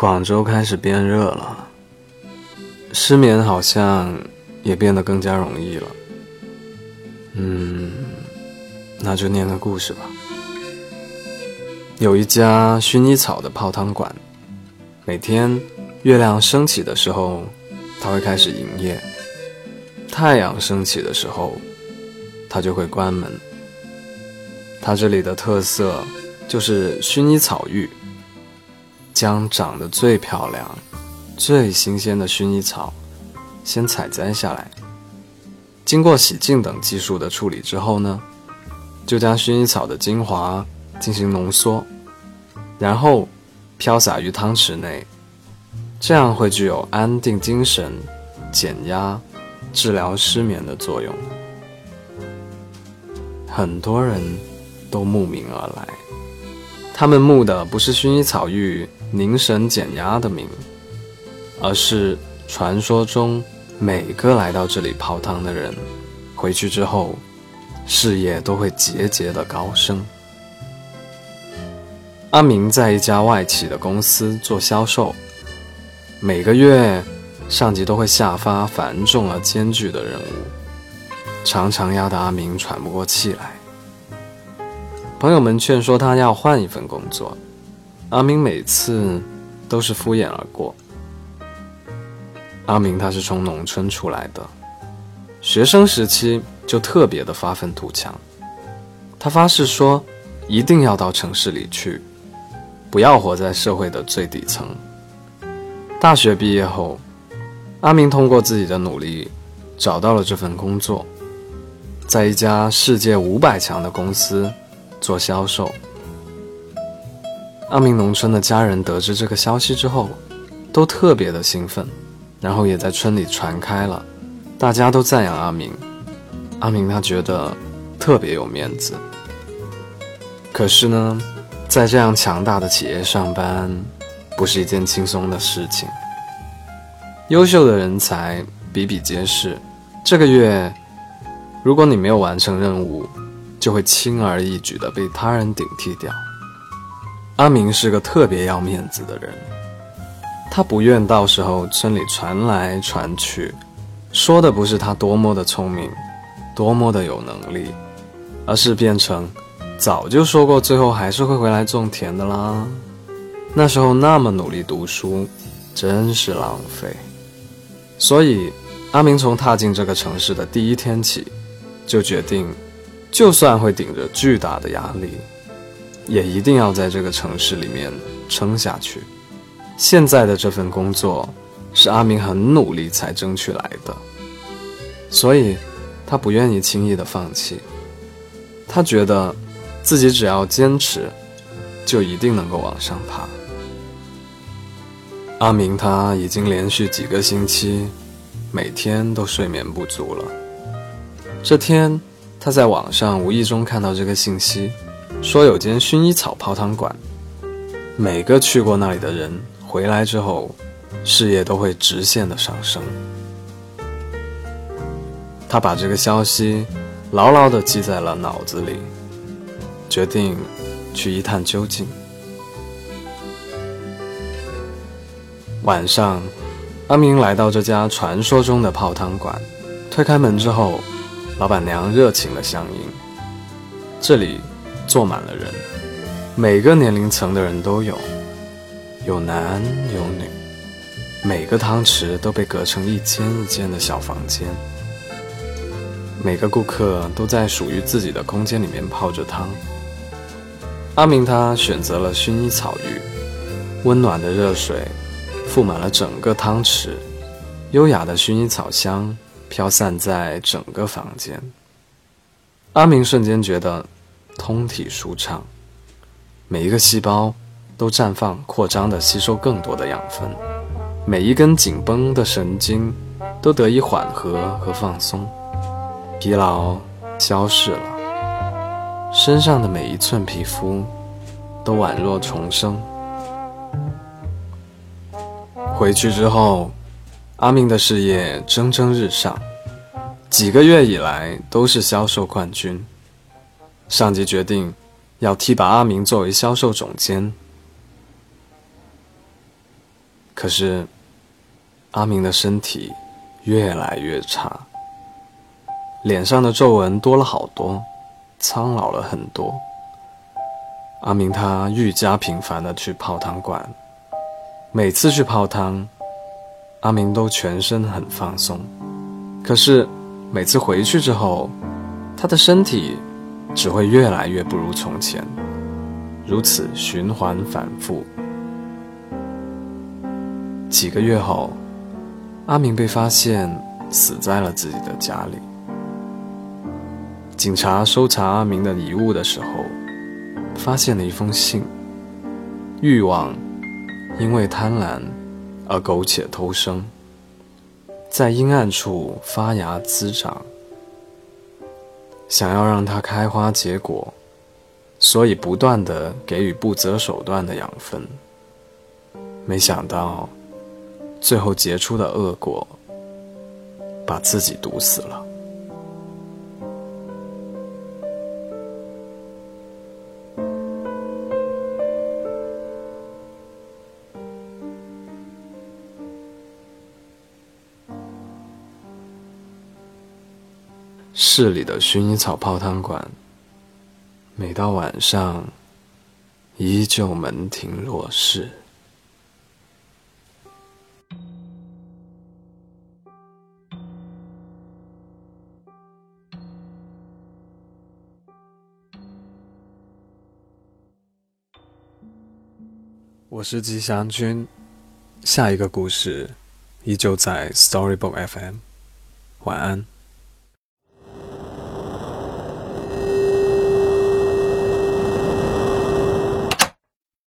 广州开始变热了，失眠好像也变得更加容易了。嗯，那就念个故事吧。有一家薰衣草的泡汤馆，每天月亮升起的时候，它会开始营业；太阳升起的时候，它就会关门。它这里的特色就是薰衣草浴。将长得最漂亮、最新鲜的薰衣草先采摘下来，经过洗净等技术的处理之后呢，就将薰衣草的精华进行浓缩，然后飘洒于汤池内，这样会具有安定精神、减压、治疗失眠的作用。很多人都慕名而来，他们慕的不是薰衣草浴。凝神减压的名，而是传说中每个来到这里泡汤的人，回去之后事业都会节节的高升。阿明在一家外企的公司做销售，每个月上级都会下发繁重而艰巨的任务，常常压得阿明喘不过气来。朋友们劝说他要换一份工作。阿明每次都是敷衍而过。阿明他是从农村出来的，学生时期就特别的发愤图强。他发誓说，一定要到城市里去，不要活在社会的最底层。大学毕业后，阿明通过自己的努力，找到了这份工作，在一家世界五百强的公司做销售。阿明农村的家人得知这个消息之后，都特别的兴奋，然后也在村里传开了，大家都赞扬阿明。阿明他觉得特别有面子。可是呢，在这样强大的企业上班，不是一件轻松的事情。优秀的人才比比皆是，这个月，如果你没有完成任务，就会轻而易举的被他人顶替掉。阿明是个特别要面子的人，他不愿到时候村里传来传去，说的不是他多么的聪明，多么的有能力，而是变成早就说过，最后还是会回来种田的啦。那时候那么努力读书，真是浪费。所以，阿明从踏进这个城市的第一天起，就决定，就算会顶着巨大的压力。也一定要在这个城市里面撑下去。现在的这份工作是阿明很努力才争取来的，所以他不愿意轻易的放弃。他觉得自己只要坚持，就一定能够往上爬。阿明他已经连续几个星期每天都睡眠不足了。这天，他在网上无意中看到这个信息。说有间薰衣草泡汤馆，每个去过那里的人回来之后，事业都会直线的上升。他把这个消息牢牢的记在了脑子里，决定去一探究竟。晚上，阿明来到这家传说中的泡汤馆，推开门之后，老板娘热情的相迎。这里。坐满了人，每个年龄层的人都有，有男有女，每个汤池都被隔成一间一间的小房间，每个顾客都在属于自己的空间里面泡着汤。阿明他选择了薰衣草浴，温暖的热水覆满了整个汤池，优雅的薰衣草香飘散在整个房间。阿明瞬间觉得。通体舒畅，每一个细胞都绽放、扩张的吸收更多的养分，每一根紧绷的神经都得以缓和和放松，疲劳消逝了，身上的每一寸皮肤都宛若重生。回去之后，阿明的事业蒸蒸日上，几个月以来都是销售冠军。上级决定要提拔阿明作为销售总监。可是阿明的身体越来越差，脸上的皱纹多了好多，苍老了很多。阿明他愈加频繁的去泡汤馆，每次去泡汤，阿明都全身很放松。可是每次回去之后，他的身体只会越来越不如从前，如此循环反复。几个月后，阿明被发现死在了自己的家里。警察搜查阿明的遗物的时候，发现了一封信。欲望因为贪婪而苟且偷生，在阴暗处发芽滋长。想要让它开花结果，所以不断的给予不择手段的养分。没想到。最后结出的恶果，把自己毒死了。市里的薰衣草泡汤馆，每到晚上，依旧门庭若市。我是吉祥君，下一个故事依旧在 Storybook FM，晚安。